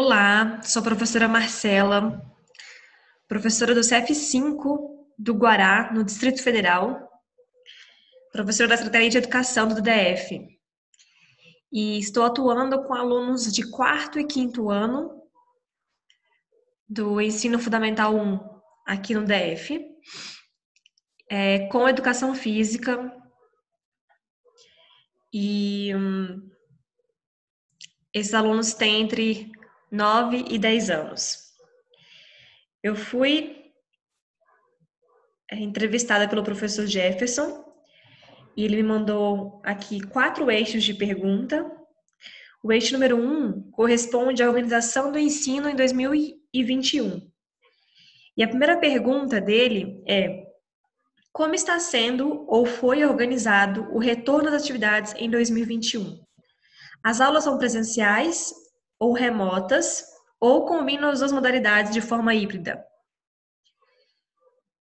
Olá, sou a professora Marcela, professora do CF5 do Guará, no Distrito Federal, professora da Secretaria de Educação do DF. E estou atuando com alunos de quarto e quinto ano do Ensino Fundamental 1 aqui no DF, é, com educação física. E hum, esses alunos têm entre 9 e 10 anos. Eu fui é, entrevistada pelo professor Jefferson e ele me mandou aqui quatro eixos de pergunta. O eixo número um corresponde à organização do ensino em 2021. E a primeira pergunta dele é: como está sendo ou foi organizado o retorno das atividades em 2021? As aulas são presenciais ou remotas, ou combinam as duas modalidades de forma híbrida.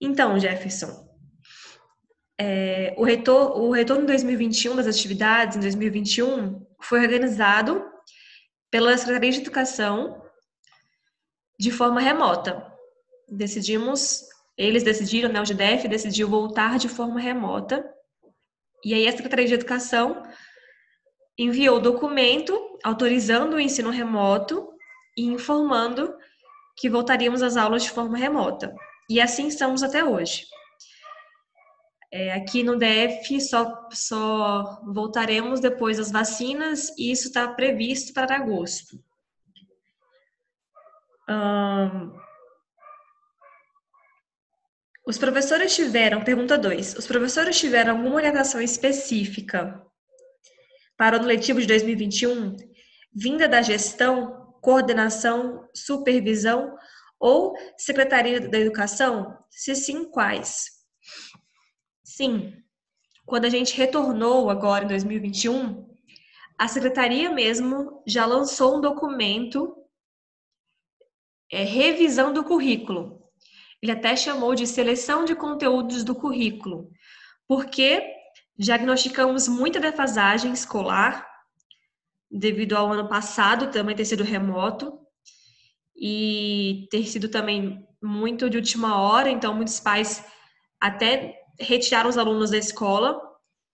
Então, Jefferson, é, o, retor o retorno em 2021 das atividades, em 2021, foi organizado pela Secretaria de Educação de forma remota. Decidimos, eles decidiram, né, o GDF decidiu voltar de forma remota, e aí a Secretaria de Educação enviou o documento autorizando o ensino remoto e informando que voltaríamos às aulas de forma remota. E assim estamos até hoje. É, aqui no DF só, só voltaremos depois das vacinas e isso está previsto para agosto. Os professores tiveram, pergunta 2, os professores tiveram alguma orientação específica para o ano letivo de 2021, vinda da gestão, coordenação, supervisão ou Secretaria da Educação? Se sim, quais? Sim, quando a gente retornou agora em 2021, a secretaria mesmo já lançou um documento é, revisão do currículo. Ele até chamou de seleção de conteúdos do currículo, porque Diagnosticamos muita defasagem escolar, devido ao ano passado também ter sido remoto e ter sido também muito de última hora, então muitos pais até retiraram os alunos da escola.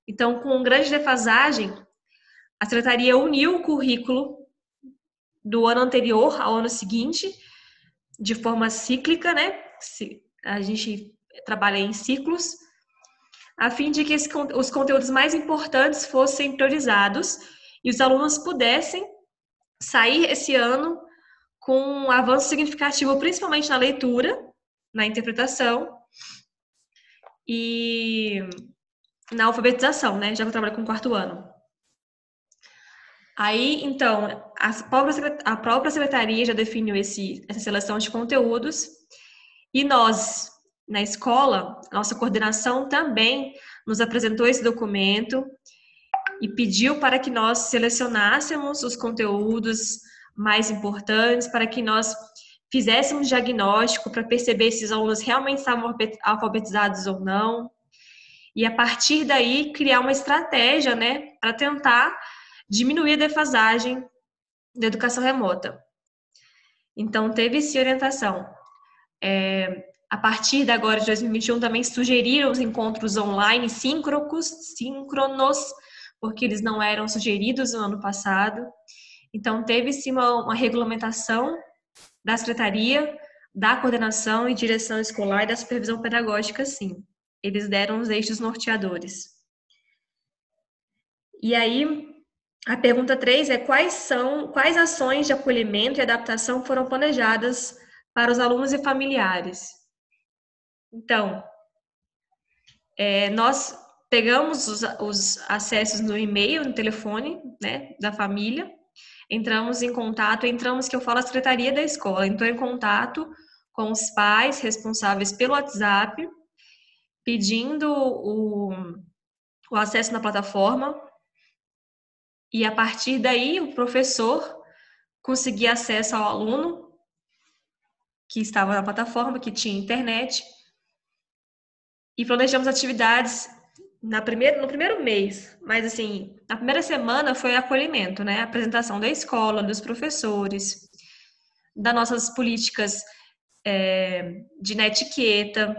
Então, com grande defasagem, a secretaria uniu o currículo do ano anterior ao ano seguinte, de forma cíclica, né? A gente trabalha em ciclos a fim de que esse, os conteúdos mais importantes fossem priorizados e os alunos pudessem sair esse ano com um avanço significativo, principalmente na leitura, na interpretação e na alfabetização, né? Já que eu trabalho com o quarto ano. Aí, então, a própria, a própria secretaria já definiu esse, essa seleção de conteúdos e nós, na escola, nossa coordenação também nos apresentou esse documento e pediu para que nós selecionássemos os conteúdos mais importantes, para que nós fizéssemos diagnóstico para perceber se os alunos realmente estavam alfabetizados ou não. E a partir daí criar uma estratégia, né, para tentar diminuir a defasagem da educação remota. Então, teve essa orientação. É, a partir de agora de 2021 também sugeriram os encontros online síncronos, síncronos, porque eles não eram sugeridos no ano passado. Então teve sim uma, uma regulamentação da secretaria, da coordenação e direção escolar e da supervisão pedagógica, sim. Eles deram os eixos norteadores. E aí, a pergunta 3 é quais são, quais ações de acolhimento e adaptação foram planejadas para os alunos e familiares? Então, é, nós pegamos os, os, acessos no e-mail, no telefone, né, da família, entramos em contato, entramos, que eu falo, a secretaria da escola, entrou em contato com os pais responsáveis pelo WhatsApp, pedindo o, o acesso na plataforma, e a partir daí o professor conseguia acesso ao aluno que estava na plataforma, que tinha internet, e planejamos atividades na primeira, no primeiro mês, mas assim, na primeira semana foi acolhimento, né? Apresentação da escola, dos professores. das nossas políticas é, de netiqueta,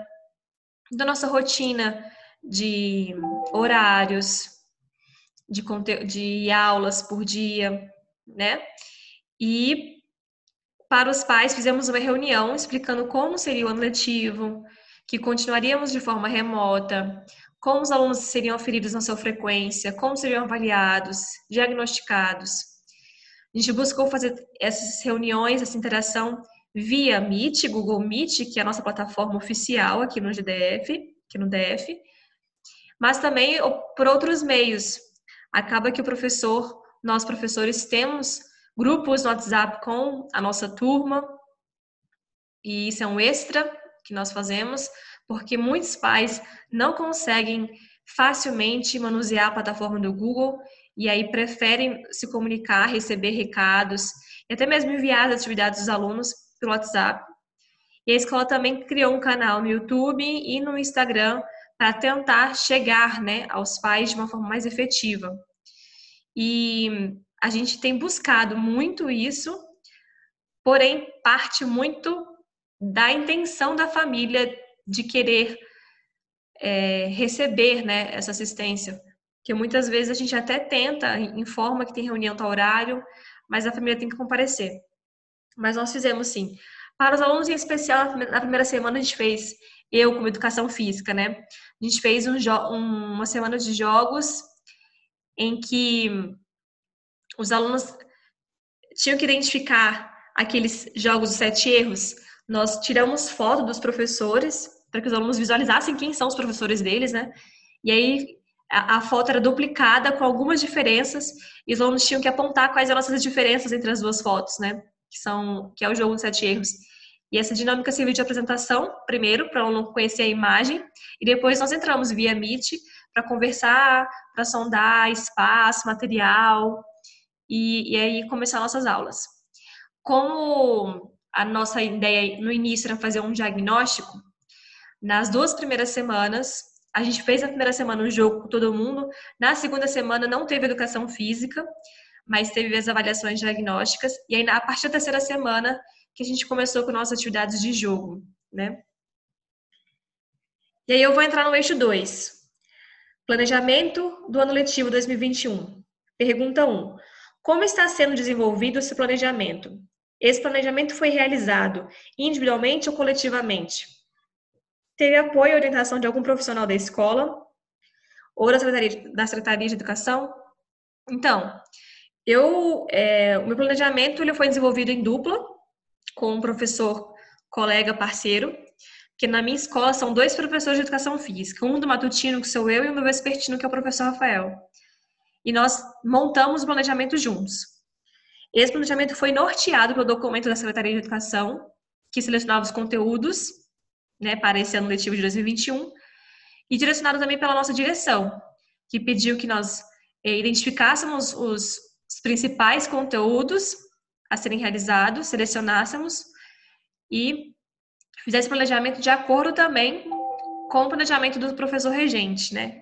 da nossa rotina de horários, de, de aulas por dia, né? E para os pais fizemos uma reunião explicando como seria o ano letivo, que continuaríamos de forma remota, como os alunos seriam aferidos na sua frequência, como seriam avaliados, diagnosticados. A gente buscou fazer essas reuniões, essa interação via Meet, Google Meet, que é a nossa plataforma oficial aqui no GDF, aqui no DF, mas também por outros meios. Acaba que o professor, nós professores temos grupos no WhatsApp com a nossa turma, e isso é um extra que nós fazemos, porque muitos pais não conseguem facilmente manusear a plataforma do Google e aí preferem se comunicar, receber recados e até mesmo enviar as atividades dos alunos pelo WhatsApp. E a escola também criou um canal no YouTube e no Instagram para tentar chegar né, aos pais de uma forma mais efetiva. E a gente tem buscado muito isso, porém parte muito da intenção da família de querer é, receber né, essa assistência. Que muitas vezes a gente até tenta, informa que tem reunião tal horário, mas a família tem que comparecer. Mas nós fizemos sim. Para os alunos em especial, na primeira semana a gente fez, eu como educação física, né? A gente fez um, uma semana de jogos em que os alunos tinham que identificar aqueles jogos dos sete erros. Nós tiramos foto dos professores para que os alunos visualizassem quem são os professores deles, né? E aí a, a, foto era duplicada com algumas diferenças e os alunos tinham que apontar quais eram essas diferenças entre as duas fotos, né? Que são que é o jogo dos sete erros. E essa dinâmica serviu de apresentação, primeiro, para o aluno conhecer a imagem, e depois nós entramos via Meet para conversar, para sondar espaço, material, e, e aí começar nossas aulas. Como a nossa ideia no início era fazer um diagnóstico, nas duas primeiras semanas, a gente fez na primeira semana um jogo com todo mundo, na segunda semana não teve educação física, mas teve as avaliações diagnósticas, e aí a partir da terceira semana que a gente começou com nossas atividades de jogo, né? E aí eu vou entrar no eixo 2. Planejamento do ano letivo 2021. Pergunta 1. Um, como está sendo desenvolvido esse planejamento? Esse planejamento foi realizado individualmente ou coletivamente? Teve apoio e orientação de algum profissional da escola ou da Secretaria, da Secretaria de Educação? Então, eu, é, o meu planejamento ele foi desenvolvido em dupla com um professor, colega, parceiro, que na minha escola são dois professores de educação física, um do matutino, que sou eu, e o meu vespertino, que é o professor Rafael e nós montamos o planejamento juntos. Esse planejamento foi norteado pelo documento da Secretaria de Educação, que selecionava os conteúdos né, para esse ano letivo de 2021, e direcionado também pela nossa direção, que pediu que nós eh, identificássemos os, os principais conteúdos a serem realizados, selecionássemos e fizesse planejamento de acordo também com o planejamento do professor regente, né?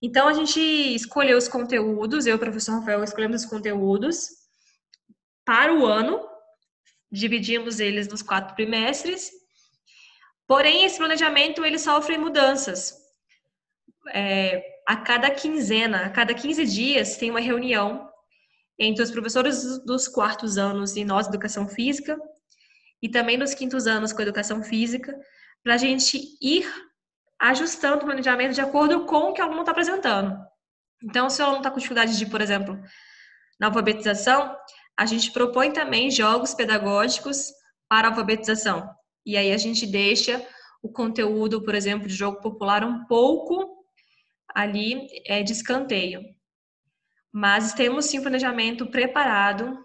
Então, a gente escolheu os conteúdos, eu e o professor Rafael escolhemos os conteúdos para o ano, dividimos eles nos quatro trimestres, porém, esse planejamento, ele sofre mudanças. É, a cada quinzena, a cada 15 dias, tem uma reunião entre os professores dos quartos anos e nós, educação física, e também dos quintos anos com educação física, para a gente ir ajustando o planejamento de acordo com o que o aluno está apresentando. Então, se o aluno está com dificuldade de, por exemplo, na alfabetização, a gente propõe também jogos pedagógicos para alfabetização. E aí a gente deixa o conteúdo, por exemplo, de jogo popular um pouco ali é, de escanteio. Mas temos sim planejamento preparado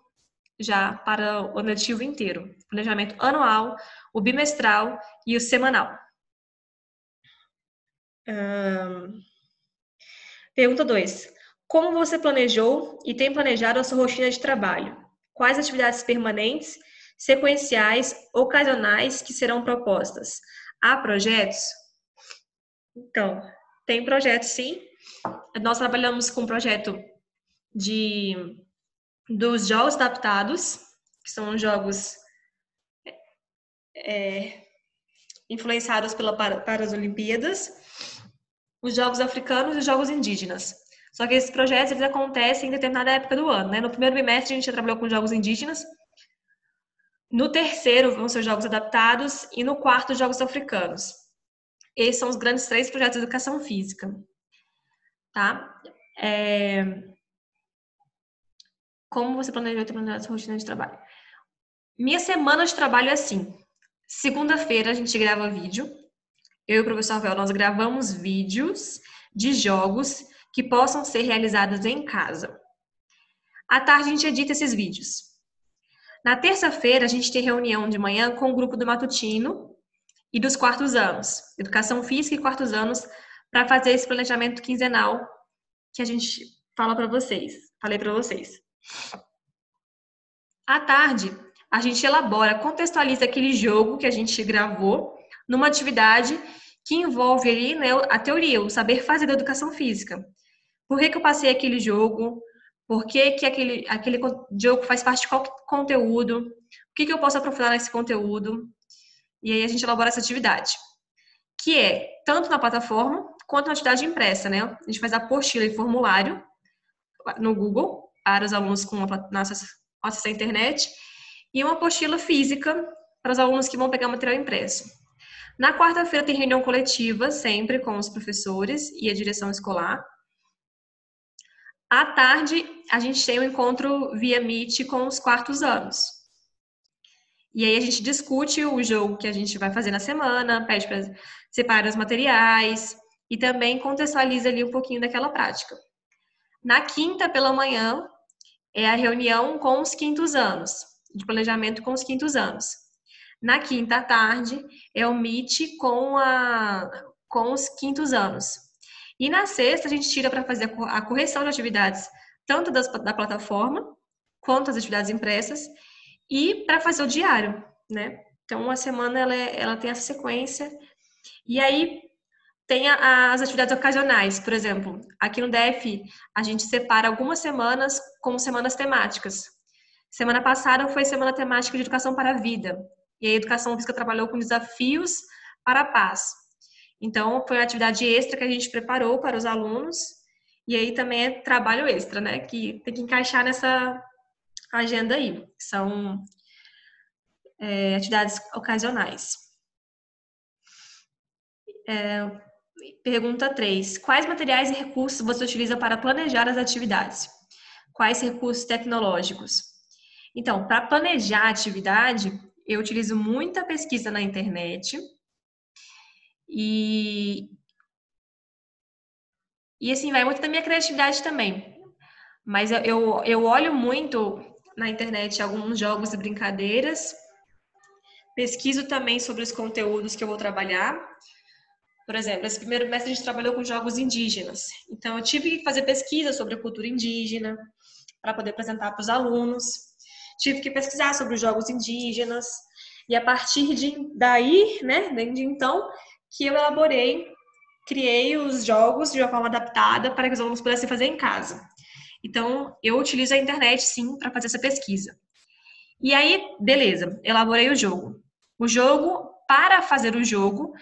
já para o letivo inteiro. Planejamento anual, o bimestral e o semanal pergunta 2. Como você planejou e tem planejado a sua rotina de trabalho? Quais atividades permanentes, sequenciais, ocasionais que serão propostas? Há projetos? Então, tem projetos sim. Nós trabalhamos com um projeto de dos jogos adaptados, que são jogos é, influenciados pela, para, para as Olimpíadas, os Jogos Africanos e os Jogos Indígenas. Só que esses projetos eles acontecem em determinada época do ano. Né? No primeiro bimestre a gente já trabalhou com Jogos Indígenas, no terceiro vão ser os Jogos Adaptados e no quarto, os Jogos Africanos. Esses são os grandes três projetos de educação física. Tá? É... Como você planejou ter planejado sua rotina de trabalho? Minha semana de trabalho é assim. Segunda-feira a gente grava vídeo. Eu e o professor Rafael, nós gravamos vídeos de jogos que possam ser realizados em casa. À tarde a gente edita esses vídeos. Na terça-feira a gente tem reunião de manhã com o grupo do matutino e dos quartos anos, educação física e quartos anos, para fazer esse planejamento quinzenal que a gente fala para vocês, falei para vocês. À tarde, a gente elabora, contextualiza aquele jogo que a gente gravou numa atividade que envolve ali né, a teoria, o saber fazer da educação física. Por que, que eu passei aquele jogo? Por que, que aquele, aquele jogo faz parte de qual conteúdo? O que, que eu posso aprofundar nesse conteúdo? E aí a gente elabora essa atividade, que é tanto na plataforma quanto na atividade impressa, né? A gente faz a apostila e formulário no Google para os alunos com acesso à internet e uma apostila física para os alunos que vão pegar material impresso. Na quarta-feira tem reunião coletiva, sempre com os professores e a direção escolar. À tarde, a gente tem um encontro via Meet com os quartos anos. E aí a gente discute o jogo que a gente vai fazer na semana, pede para separar os materiais e também contextualiza ali um pouquinho daquela prática. Na quinta pela manhã é a reunião com os quintos anos de planejamento com os quintos anos. Na quinta tarde é o Meet com, a, com os quintos anos. E na sexta a gente tira para fazer a correção de atividades, tanto das, da plataforma, quanto as atividades impressas, e para fazer o diário, né? Então, uma semana ela, é, ela tem essa sequência. E aí tem as atividades ocasionais, por exemplo, aqui no DF a gente separa algumas semanas como semanas temáticas. Semana passada foi semana temática de educação para a vida. E a educação física trabalhou com desafios para a paz. Então, foi uma atividade extra que a gente preparou para os alunos. E aí também é trabalho extra, né? Que tem que encaixar nessa agenda aí. São é, atividades ocasionais. É, pergunta 3. Quais materiais e recursos você utiliza para planejar as atividades? Quais recursos tecnológicos? Então, para planejar a atividade, eu utilizo muita pesquisa na internet e e assim vai muito da minha criatividade também. Mas eu, eu olho muito na internet alguns jogos e brincadeiras, pesquiso também sobre os conteúdos que eu vou trabalhar. Por exemplo, esse primeiro mestre a gente trabalhou com jogos indígenas. Então, eu tive que fazer pesquisa sobre a cultura indígena para poder apresentar para os alunos tive que pesquisar sobre os jogos indígenas, e a partir de daí, né, de então, que eu elaborei, criei os jogos de uma forma adaptada para que os alunos pudessem fazer em casa. Então, eu utilizo a internet, sim, para fazer essa pesquisa. E aí, beleza, elaborei o jogo. O jogo, para fazer o jogo,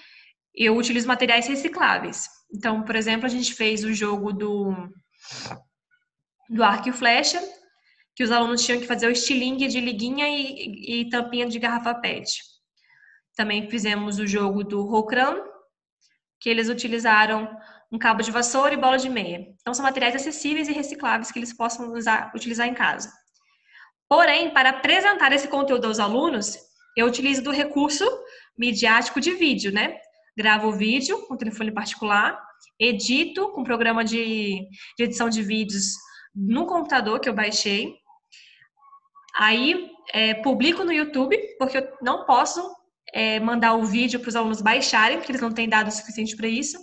eu utilizo materiais recicláveis. Então, por exemplo, a gente fez o jogo do, do arco e flecha, que os alunos tinham que fazer o estilingue de liguinha e, e tampinha de garrafa PET. Também fizemos o jogo do Rocran, que eles utilizaram um cabo de vassoura e bola de meia. Então, são materiais acessíveis e recicláveis que eles possam usar, utilizar em casa. Porém, para apresentar esse conteúdo aos alunos, eu utilizo do recurso midiático de vídeo, né? Gravo o vídeo com telefone particular, edito com programa de, de edição de vídeos no computador que eu baixei, Aí é, publico no YouTube, porque eu não posso é, mandar o vídeo para os alunos baixarem, porque eles não têm dados suficientes para isso.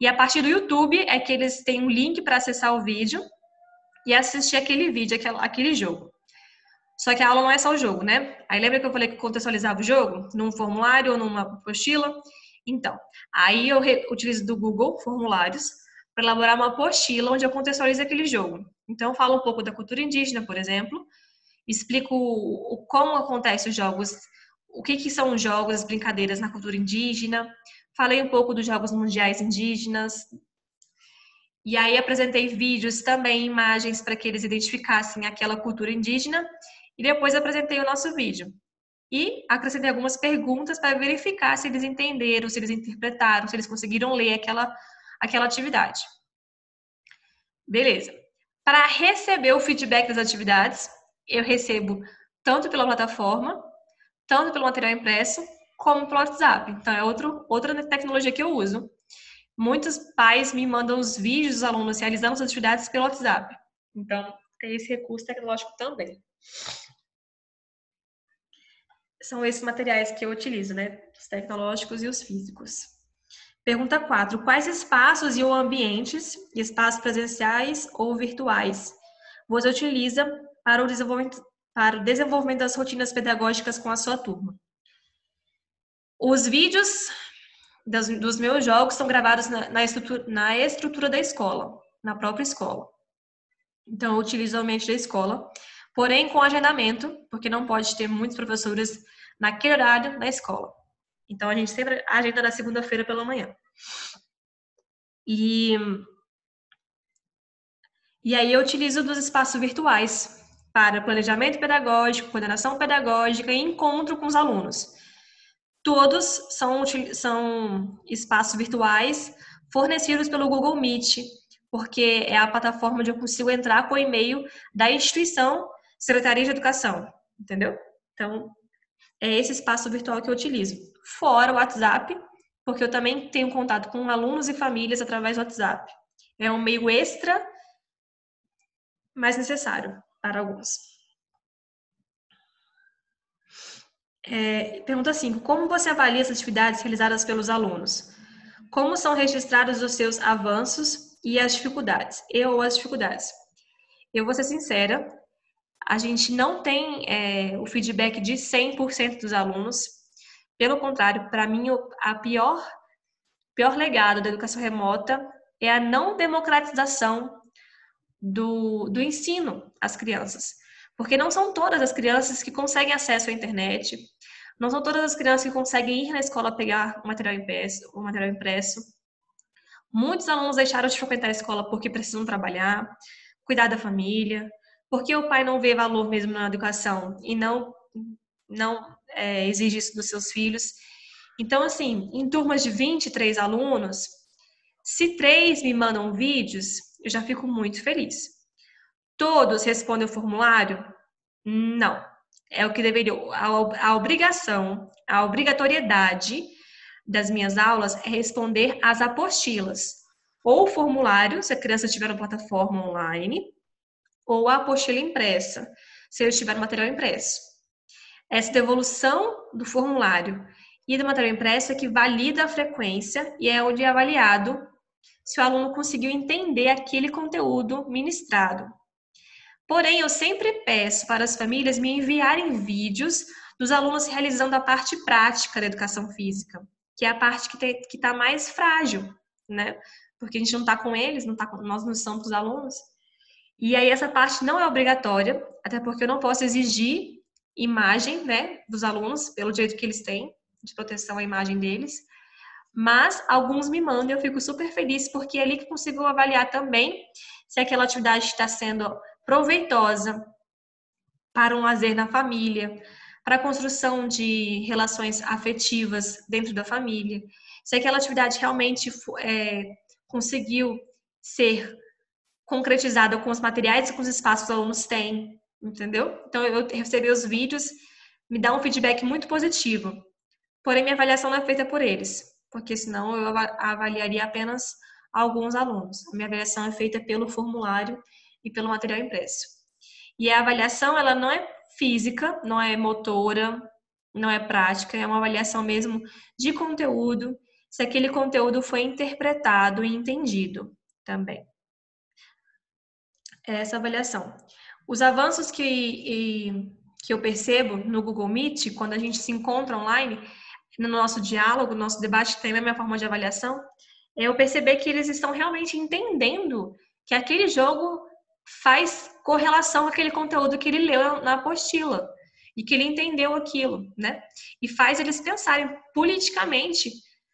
E a partir do YouTube é que eles têm um link para acessar o vídeo e assistir aquele vídeo, aquele, aquele jogo. Só que a aula não é só o jogo, né? Aí lembra que eu falei que contextualizava o jogo num formulário ou numa apostila? Então, aí eu utilizo do Google formulários para elaborar uma apostila onde eu contextualizo aquele jogo. Então, eu falo um pouco da cultura indígena, por exemplo, explico como acontecem os jogos o que, que são os jogos, as brincadeiras na cultura indígena, falei um pouco dos Jogos Mundiais Indígenas, e aí apresentei vídeos também, imagens para que eles identificassem aquela cultura indígena, e depois apresentei o nosso vídeo. E acrescentei algumas perguntas para verificar se eles entenderam, se eles interpretaram, se eles conseguiram ler aquela, aquela atividade. Beleza. Para receber o feedback das atividades, eu recebo tanto pela plataforma, tanto pelo material impresso, como pelo WhatsApp. Então, é outro, outra tecnologia que eu uso. Muitos pais me mandam os vídeos dos alunos realizando as atividades pelo WhatsApp. Então, tem esse recurso tecnológico também. São esses materiais que eu utilizo, né? Os tecnológicos e os físicos. Pergunta 4. Quais espaços e ou ambientes, espaços presenciais ou virtuais, você utiliza para o desenvolvimento, para o desenvolvimento das rotinas pedagógicas com a sua turma? Os vídeos dos, meus jogos são gravados na, na, estrutura, na estrutura da escola, na própria escola. Então, eu utilizo o ambiente da escola, porém com agendamento, porque não pode ter muitos professores naquele horário na escola. Então, a gente sempre agenda na segunda-feira pela manhã. E, e aí eu utilizo dos espaços virtuais para planejamento pedagógico, coordenação pedagógica e encontro com os alunos. Todos são, são espaços virtuais fornecidos pelo Google Meet, porque é a plataforma onde eu consigo entrar com o e-mail da instituição Secretaria de Educação, entendeu? Então, é esse espaço virtual que eu utilizo. Fora o WhatsApp, porque eu também tenho contato com alunos e famílias através do WhatsApp. É um meio extra, mas necessário alguns. É, pergunta 5. Como você avalia as atividades realizadas pelos alunos? Como são registrados os seus avanços e as dificuldades? Eu ou as dificuldades? Eu vou ser sincera, a gente não tem é, o feedback de 100% dos alunos. Pelo contrário, para mim, a pior, pior legado da educação remota é a não democratização do, do ensino às crianças. Porque não são todas as crianças que conseguem acesso à internet, não são todas as crianças que conseguem ir na escola pegar o material impresso. O material impresso. Muitos alunos deixaram de frequentar a escola porque precisam trabalhar, cuidar da família, porque o pai não vê valor mesmo na educação e não não é, exige isso dos seus filhos. Então, assim, em turmas de 23 alunos, se três me mandam vídeos, eu já fico muito feliz. Todos respondem o formulário? Não. É o que deveria. A, obrigação, a obrigatoriedade das minhas aulas é responder às apostilas. Ou o formulário, se a criança tiver uma plataforma online, ou a apostila impressa, se eu estiver no material impresso. Essa devolução do formulário e do material impresso é que valida a frequência e é onde é avaliado se o aluno conseguiu entender aquele conteúdo ministrado. Porém, eu sempre peço para as famílias me enviarem vídeos dos alunos realizando a parte prática da educação física, que é a parte que está mais frágil, né? Porque a gente não está com eles, não tá com, nós não somos os alunos. E aí essa parte não é obrigatória, até porque eu não posso exigir imagem, né, dos alunos pelo direito que eles têm de proteção à imagem deles. Mas alguns me mandam e eu fico super feliz porque é ali que consigo avaliar também se aquela atividade está sendo proveitosa para um lazer na família, para a construção de relações afetivas dentro da família, se aquela atividade realmente é, conseguiu ser concretizada com os materiais e com os espaços que os alunos têm, entendeu? Então, eu recebi os vídeos, me dá um feedback muito positivo. Porém, minha avaliação não é feita por eles, porque senão eu avaliaria apenas alguns alunos. A minha avaliação é feita pelo formulário e pelo material impresso. E a avaliação, ela não é física, não é motora, não é prática, é uma avaliação mesmo de conteúdo, se aquele conteúdo foi interpretado e entendido também essa avaliação. Os avanços que, que eu percebo no Google Meet, quando a gente se encontra online, no nosso diálogo, no nosso debate, tem a minha forma de avaliação, é eu perceber que eles estão realmente entendendo que aquele jogo faz correlação com aquele conteúdo que ele leu na apostila. e que ele entendeu aquilo, né? E faz eles pensarem politicamente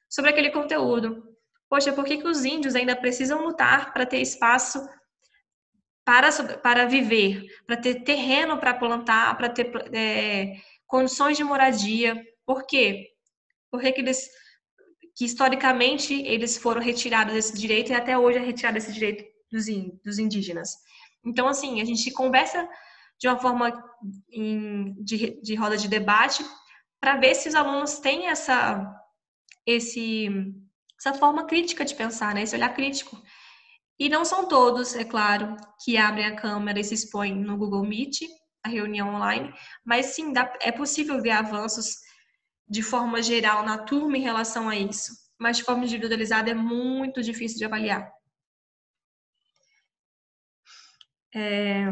sobre aquele conteúdo. Poxa, por que, que os índios ainda precisam lutar para ter espaço para, para viver, para ter terreno para plantar, para ter é, condições de moradia? Por quê? Por que, que eles que historicamente eles foram retirados desse direito e até hoje é retirado esse direito dos, dos indígenas. Então, assim, a gente conversa de uma forma em, de, de roda de debate para ver se os alunos têm essa, esse, essa forma crítica de pensar, né? esse olhar crítico. E não são todos, é claro, que abrem a câmera e se expõem no Google Meet, a reunião online, mas sim, dá, é possível ver avanços de forma geral na turma em relação a isso, mas de forma individualizada é muito difícil de avaliar. É...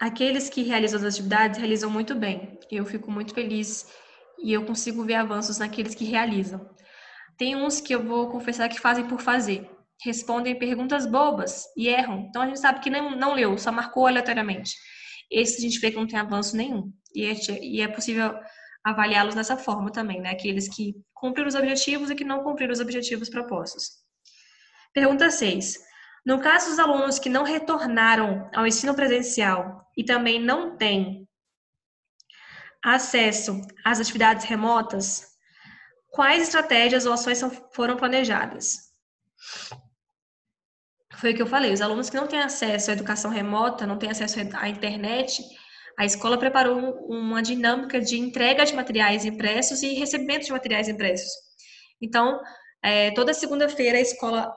Aqueles que realizam as atividades realizam muito bem. Eu fico muito feliz e eu consigo ver avanços naqueles que realizam. Tem uns que eu vou confessar que fazem por fazer. Respondem perguntas bobas e erram. Então a gente sabe que não, não leu, só marcou aleatoriamente. Esse a gente vê que não tem avanço nenhum. E é, e é possível avaliá-los dessa forma também, né? Aqueles que cumpriram os objetivos e que não cumpriram os objetivos propostos. Pergunta 6. No caso dos alunos que não retornaram ao ensino presencial e também não têm acesso às atividades remotas, quais estratégias ou ações foram planejadas? Foi o que eu falei, os alunos que não têm acesso à educação remota, não têm acesso à internet, a escola preparou uma dinâmica de entrega de materiais impressos e recebimento de materiais impressos. Então, é, toda segunda-feira a escola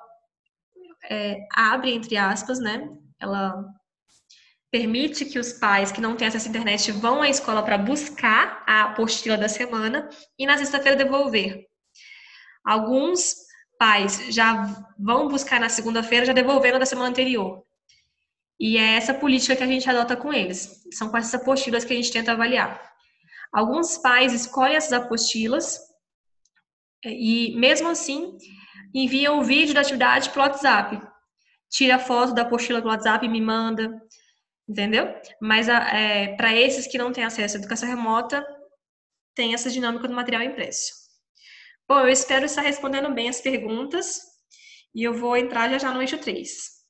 é, abre, entre aspas, né? Ela permite que os pais que não têm acesso à internet vão à escola para buscar a apostila da semana e na sexta-feira devolver. Alguns pais já vão buscar na segunda-feira, já devolvendo da semana anterior. E é essa política que a gente adota com eles. São com essas apostilas que a gente tenta avaliar. Alguns pais escolhem essas apostilas e, mesmo assim, enviam o vídeo da atividade para o WhatsApp. Tira a foto da apostila do WhatsApp e me manda, entendeu? Mas é, para esses que não têm acesso à educação remota, tem essa dinâmica do material impresso. Bom, eu espero estar respondendo bem as perguntas e eu vou entrar já já no eixo 3.